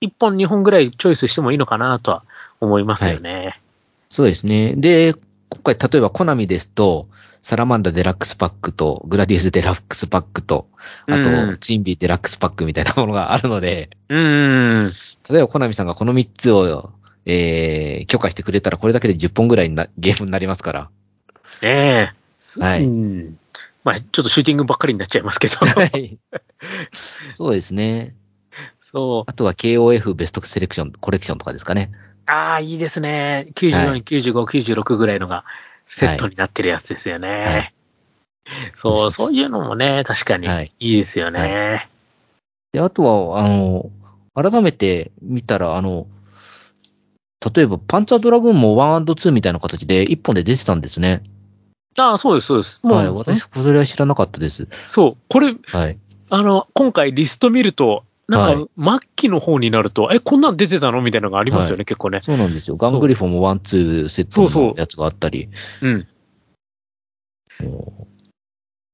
1本2本ぐらいチョイスしてもいいのかなとは思いますよね。そうですね。で、今回、例えばコナミですと、サラマンダデラックスパックと、グラディウスデラックスパックと、あと、うんツインビーデラックスパックみたいなものがあるので、うん。例えばコナミさんがこの3つを、えー、許可してくれたら、これだけで10本ぐらいなゲームになりますから。ねえ。はいうんまあ、ちょっとシューティングばっかりになっちゃいますけど。はい。<laughs> そうですね。そう。あとは KOF ベストセレクション、コレクションとかですかね。ああ、いいですね。94、はい95、96ぐらいのがセットになってるやつですよね。はいそう、そういうのもね、確かにはいいいですよね。で、あとは、あの、改めて見たら、あの、例えばパンツァードラグーンも 1&2 みたいな形で1本で出てたんですね。ああ、そうです、そうです。もう、はい。私、それは知らなかったです。そう、これ、はい。あの、今回リスト見ると、なんはか、末期の方になると、え、こんなん出てたのみたいなのがありますよね、はい結構ね。そうなんですよ。ガングリフォンも1、2セットそうそうのやつがあったり。うん。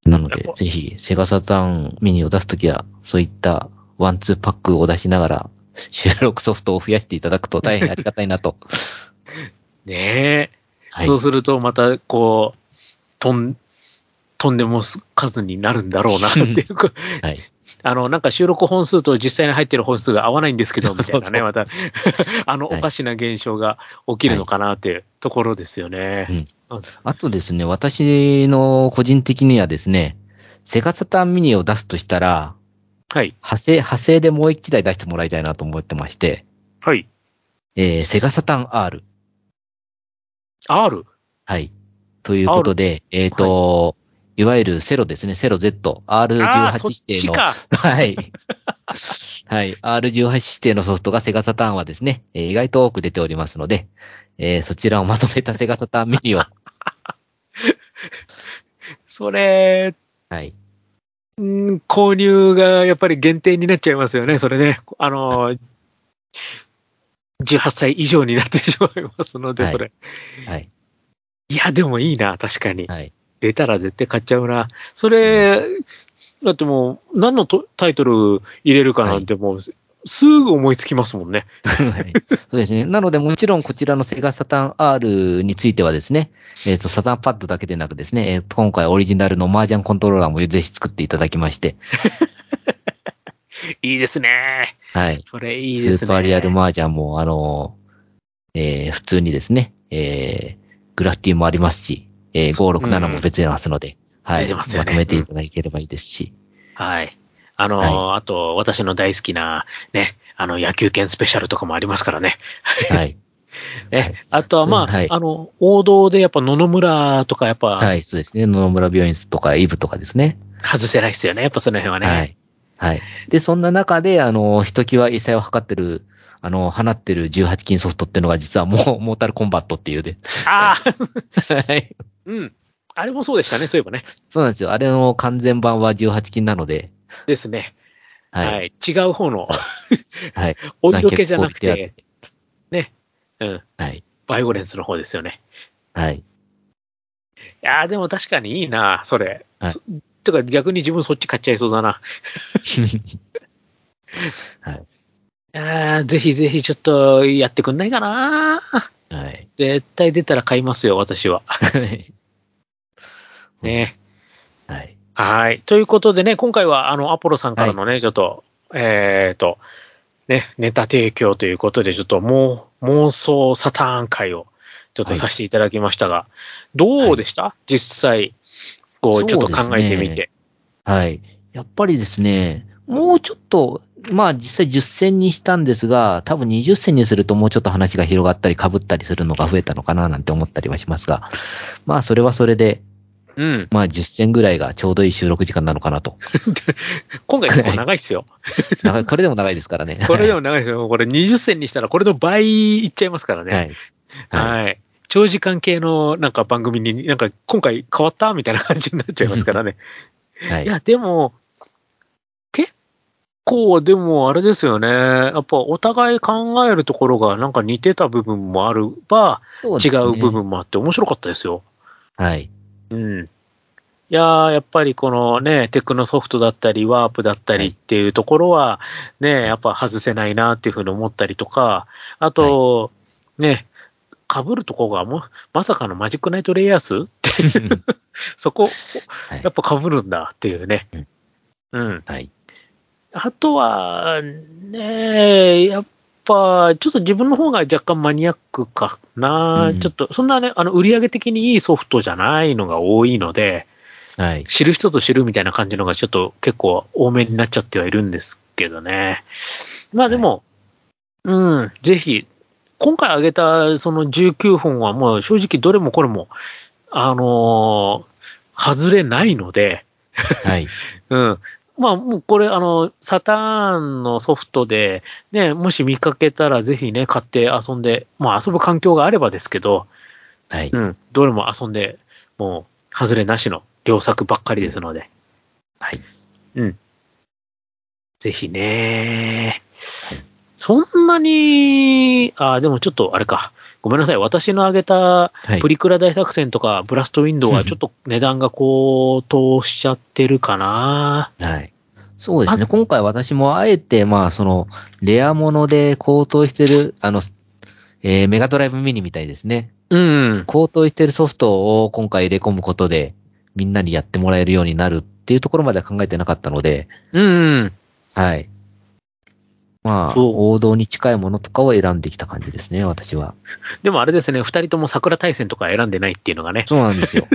なのでぜひ、セガサターンミニを出すときは、そういったワンツーパックを出しながら、<laughs> 収録ソフトを増やしていただくと大変ありがたいなと。<laughs> ねえ。はいそ。うすると、また、こう、とん、とんでも数になるんだろうな、<laughs> っていうか、はい。あの、なんか収録本数と実際に入ってる本数が合わないんですけど、<laughs> みたいなね、また、<laughs> あの、はいおかしな現象が起きるのかなっていうところですよね。うんあとですね、私の個人的にはですね、セガサターンミニを出すとしたら、はい。派生、派生でもう一台出してもらいたいなと思ってまして、はい。えー、セガサターン R。R? はい。ということで、えっ、と、い、わゆるセロですね、セロ Z、R18 ああ、そっ指定の。はい。<laughs> はい。R18 指定のソフトがセガサターンはですね、えー意外と多く出ておりますので、えーそちらをまとめたセガサターンミニを、<laughs> それ、はい。うん購入がやっぱり限定になっちゃいますよね、それね。あの、18歳以上になってしまいますので、はいそれ。はい。いや、でもいいな、確かに。はい。出たら絶対買っちゃうな。それ、だってもう、何のとタイトル入れるかなんてもう、すぐ思いつきますもんね。はいそうですね。なので、もちろんこちらのセガサターン R についてはですね、えっ、と、サターンパッドだけでなくですね、えーと今回オリジナルの麻雀コントローラーもぜひ作っていただきまして、<laughs> いいですね。はい。それいいですね。スーパーリアル麻雀も、あのーえー普通にですね、えーグラフィティもありますし、えー567も別に出ますので、はい。出てますよねまとめていただければいいですし、はい。あの、はあと、私の大好きな、ね、あの、野球券スペシャルとかもありますからね。はい。<laughs> ねはいあとは、まあ、はいあの、王道でやっぱ野々村とかやっぱはい、そうですね。野々村病院とかイブとかですね。外せないですよね。やっぱその辺はね。はい。はい。で、そんな中で、あの、ひときわ異彩を図ってる、あの、放ってる18金ソフトっていうのが実はもう、モータルコンバットっていうで。ああ、<laughs> はい。うん。あれもそうでしたね、そういえばね。そうなんですよ。あれの完全版は18金なので、ですね。は。はいい。違う方の、<laughs> はい。お色気じゃなくて、ね。うん。はい。バイオレンスの方ですよね。はい。いやーでも確かにいいな、それ。はいそてか逆に自分そっち買っちゃいそうだな。<laughs> はい。<laughs> あーぜひぜひちょっとやってくんないかな。はい。絶対出たら買いますよ、私は。は <laughs> い。ね。はい。はい。ということでね、今回はあの、アポロさんからのね、ちょっと、えっ、と、ね、ネタ提供ということで、ちょっともう、妄想サターン会を、ちょっとさせていただきましたが、どうでした、実際、こう、ちょっと考えてみて。はい。やっぱりですね、もうちょっと、まあ実際10戦にしたんですが、多分20戦にするともうちょっと話が広がったり被ったりするのが増えたのかななんて思ったりはしますが、まあそれはそれで、うん。まあ10戦ぐらいがちょうどいい収録時間なのかなと。<laughs> 今回結構長いですよ。<laughs> これでも長いですからね。これでも長いですよ。これ20戦にしたらこれの倍いっちゃいますからね。はい。はい。はい。長時間系のなんか番組になんか今回変わったみたいな感じになっちゃいますからね。<laughs> はいいや、でも、結構、でもあれですよね。やっぱお互い考えるところがなんか似てた部分もあるば、違そう部。分もあって面白かったですよ。はい。うん。いやー、やっぱりこのね、テクノソフトだったり、ワープだったりっていうところは、ね、やっぱ外せないなっていうふうに思ったりとか、あと、ね、被るとこがも、まさかのマジックナイトレイヤースっていう、<laughs> そこ、はいやっぱ被るんだっていうね。うんうん。はい。あとは、ね、やっぱ、ちょっと自分の方が若干マニアックかな。うんちょっと、そんなね、あの、売上的にいいソフトじゃないのが多いので、はい。知る人ぞ知るみたいな感じのがちょっと結構多めになっちゃってはいるんですけどね。まあでも、うん、ぜひ、今回挙げたその19本はもう正直どれもこれも、あのー外れないので、はい。<laughs> うん。まあもうこれ、あの、サターンのソフトで、ね、もし見かけたらぜひね、買って遊んで、まあ遊ぶ環境があればですけど、はい。うん、どれも遊んで、もう、外れなしの良作ばっかりですので、はい。うん。ぜひね、そんなに、あ、でもちょっとあれか。ごめんなさい。私の挙げたはいプリクラ大作戦とかブラストウィンドウはちょっと値段が高騰しちゃってるかな。はい。そうですね。今回私もあえて、まあ、その、レアもので高騰してる、あの、えーメガドライブミニみたいですね。うん。高騰してるソフトを今回入れ込むことで、みんなにやってもらえるようになるっていうところまでは考えてなかったので、うん。はい。まあ、王道に近いものとかを選んできた感じですね、私は。でもあれですね、二人とも桜大戦とか選んでないっていうのがね。そうなんですよ。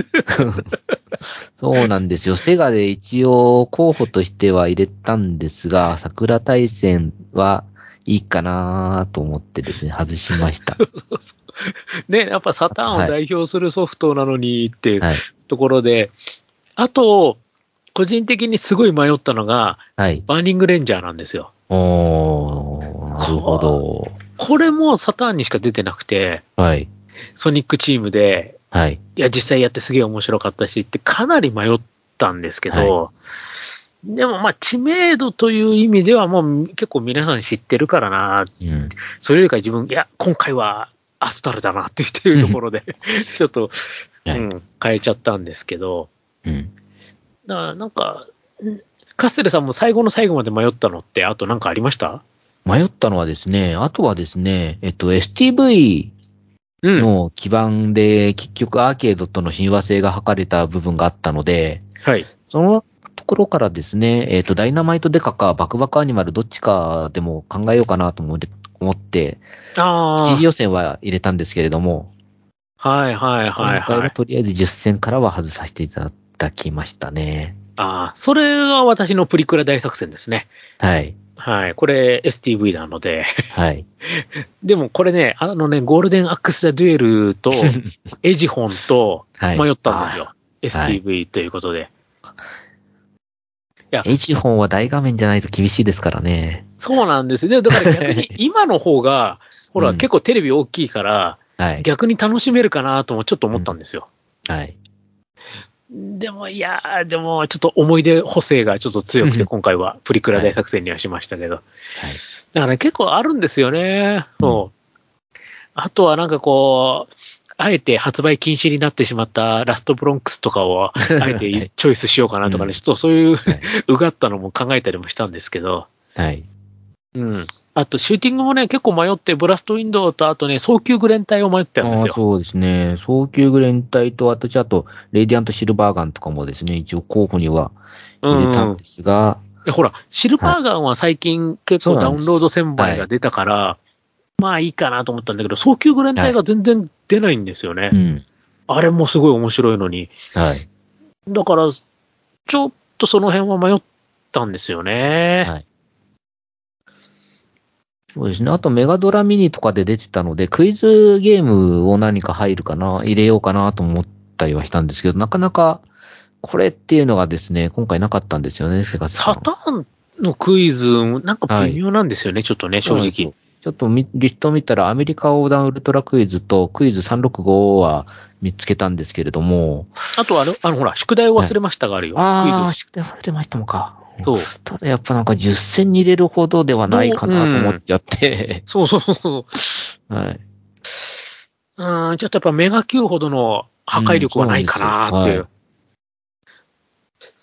<laughs> そうなんですよ。セガで一応候補としては入れたんですが、桜大戦はいいかなと思ってですね、外しました。<laughs> ね、やっぱサターンを代表するソフトなのにっていうはい。ところで、あと、個人的にすごい迷ったのが、はい。バーニングレンジャーなんですよ。おー、なるほど。これもサターンにしか出てなくて、はい。ソニックチームで、はい。いや、実際やってすげえ面白かったしってかなり迷ったんですけど、でもまあ知名度という意味ではもう結構皆さん知ってるからな、うん。それよりか自分、いや、今回はアスタルだなって言ってるところで、<laughs> ちょっと、うはい。ん、変えちゃったんですけど、うん。だからなんか、んカステルさんも最後の最後まで迷ったのって、あとなんかありました？迷ったのはですね、あとはですね、えっと、STV うん。の基盤で結局アーケードとの親和性が図れた部分があったので、はい。そのところからですね、えっ、と、ダイナマイトデカかバクバクアニマルどっちかでも考えようかなと思って、思って、あ一次予選は入れたんですけれども、あ、はいはいはい今回は。はいとりあえず10戦からは外させていただきましたね。ああ、それが私のプリクラ大作戦ですね。はい。はい。これ STV なので。はい。<laughs> でもこれね、あのね、ゴールデンアックス・ザ・デュエルと <laughs> エジホンとはい迷ったんですよ。はい STV ということで。エジホンは大画面じゃないと厳しいですからね。そうなんですね。だから逆に <laughs> 今の方が、ほら、うん結構テレビ大きいから、はい。逆に楽しめるかなともちょっと思ったんですよ。はい。でも、いやー、でも、ちょっと思い出補正がちょっと強くて、うん今回はプリクラ大作戦にはしましたけど。はい。だから結構あるんですよね。そう。あとはなんかこう、あえて発売禁止になってしまったラストブロンクスとかを、<laughs> あえはいてチョイスしようかなとかね、うんちょっとそういうはい <laughs> うがったのも考えたりもしたんですけど、はい。うん。あと、シューティングもね、結構迷って、ブラストウィンドウと、あとね、早急グレン隊を迷ってたんですよ。そうですね。早急グレン隊と、私、あと、レディアントシルバーガンとかもですね、一応候補には入れたんですが、でほら、シルバーガンは最近結構ダウンロード1000倍が出たから、まあいいかなと思ったんだけど、早急グレン隊が全然出ないんですよね。うん。あれもすごい面白いのに。はい。だから、ちょっとその辺は迷ったんですよね。はい。そうですね。あと、メガドラミニとかで出てたので、クイズゲームを何か入るかな、入れようかなと思ったりはしたんですけど、なかなか、これっていうのがですね、今回なかったんですよね、サターンのクイズ、なんか微妙なんですよね、ちょっとね、正直。。ちょっとみリストを見たら、アメリカ横断ウルトラクイズとクイズ365は見つけたんですけれども、あとあれ、あの、ほら、宿題を忘れましたがあるよ。ああ、宿題忘れましたもんか。そう。ただやっぱなんか10戦に入れるほどではないかなと思っちゃって、そうそうそうそう。<laughs> はい。うん、ちょっとやっぱメガ Q ほどの破壊力はないかなっていう。うん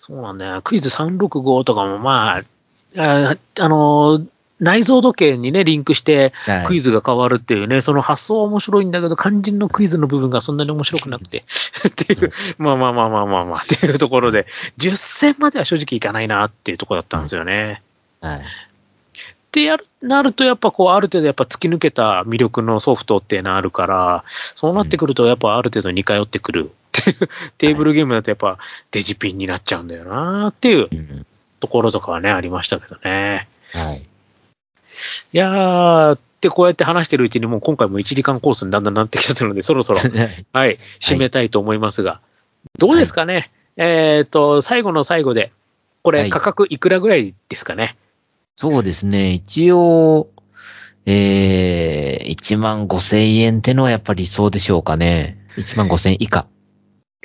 そうなんだよ。クイズ365とかもまあ、ああの、内蔵時計にね、リンクしてはいクイズが変わるっていうね、その発想は面白いんだけど、肝心のクイズの部分がそんなに面白くなくて、っていう、まあまあまあまあまあまあ、っていうところで、10戦までは正直いかないなっていうところだったんですよね。はい。ってやる、なると、やっぱこう、ある程度やっぱ突き抜けた魅力のソフトっていうのあるから、そうなってくると、やっぱある程度似通ってくるっていう、<laughs> テーブルゲームだとやっぱデジピンになっちゃうんだよなっていううんところとかはね、ありましたけどね。はい。いやー、ってこうやって話してるうちにもう今回も1時間コースにだんだんなってきちゃったので、<laughs> そろそろ、はい、締めたいと思いますが、どうですかね、えっ、と、最後の最後で、これはい価格いくらぐらいですかね？そうですね。一応、えー、1万5千円ってのはやっぱり理想でしょうかね。1万5千円以下。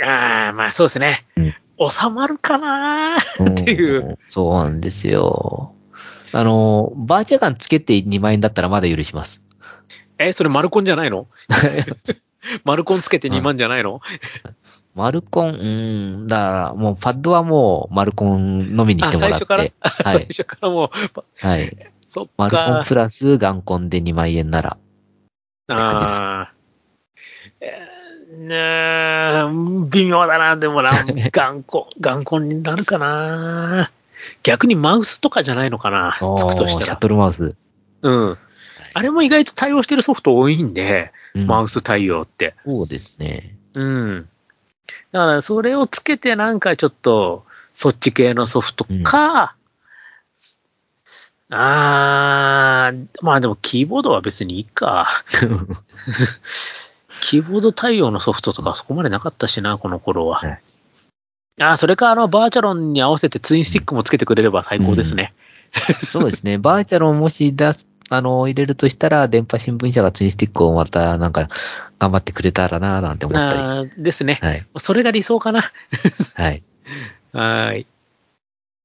あー、まあそうですね。うん収まるかなー？っていう。んそうなんですよ。あの、バーチャガンつけて2万円だったらまだ許します。え、それマルコンじゃないの？<laughs> マルコンつけて2万じゃないの、マルコン、うん、だからもうパッドはもうマルコンのみにしてもらって。あ最はい。最初からもう、はい。そっマルコンか。プラスガンコンで2万円なら。あーえーねえ、微妙だな、でもな、<laughs> 頑固、頑固になるかな。逆にマウスとかじゃないのかな、つくとしたら。シャトルマウス。うん。あれも意外と対応してるソフト多いんで、うんマウス対応って。そうですね。うん。だから、それをつけてなんかちょっと、そっち系のソフトか、あー、まあでもキーボードは別にいいか。<laughs> キーボード対応のソフトとかそこまでなかったしな、この頃は。はいあーそれか、あの、バーチャロンに合わせてツインスティックもつけてくれれば最高ですね。そうですね。<laughs> バーチャルをもし出す、あの、入れるとしたら、電波新聞社がツインスティックをまた、なんか、頑張ってくれたらな、なんて思ったり。ですね。はい。それが理想かな。<laughs> はい。はい。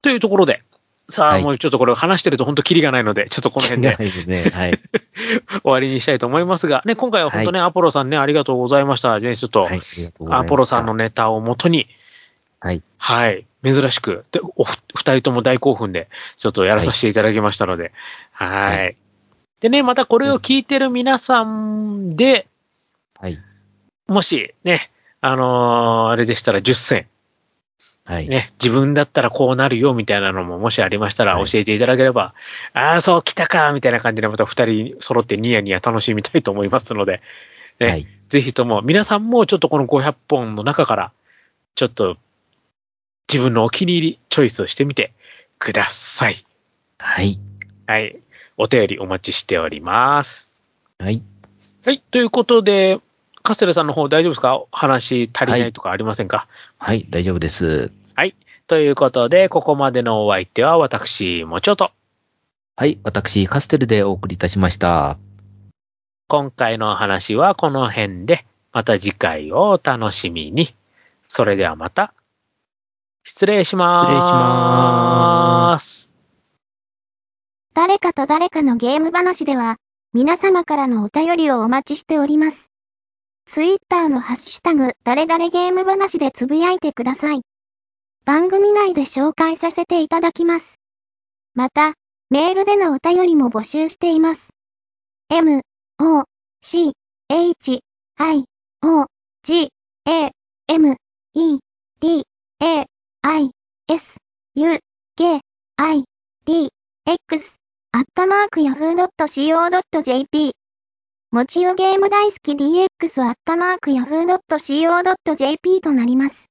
というところで、さあ、はいもうちょっとこれ話してると本当キリがないので、ちょっとこの辺でですね。はい。<laughs> 終わりにしたいと思いますが、ね、今回は本当ね、アポロさんね、ありがとうございました。ね、ちょっと、はい。アポロさんのネタをもとに、はい。はい、珍しく、でおふ二人とも大興奮で、ちょっとやらさせていただきましたので、はい。はでね、またこれを聞いてる皆さんで、はい。もしね、あのーあれでしたら10選、はい。ね、自分だったらこうなるよみたいなのももしありましたらはい教えていただければ、ああ、そう来たかみたいな感じでまた二人揃ってニヤニヤ楽しみたいと思いますので、ね、はい。ぜひとも皆さんもちょっとこの500本の中から、ちょっと自分のお気に入りチョイスをしてみてください。はい。はい。お便りお待ちしております。はい。はい。ということで、カステラさんの方大丈夫ですか？話足りないとかありませんか、はい。大丈夫です。はい。ということで、ここまでのお相手は私、もちょと。はい。私、カステルでお送りいたしました。今回の話はこの辺で、また次回をお楽しみに。それではまた、失礼します。失礼します。誰かと誰かのゲーム話では、皆様からのお便りをお待ちしております。ツイッターのハッシュタグ、誰々ゲーム話でつぶやいてください。番組内で紹介させていただきます。また、メールでのお便りも募集しています。m, o, c, h, i, o, g, a, m, e, d, a, i, s, u, k, i, d, x アットマーク yahoo.co.jp もちよゲーム大好き DX アットマーク yahoo.co.jp となります。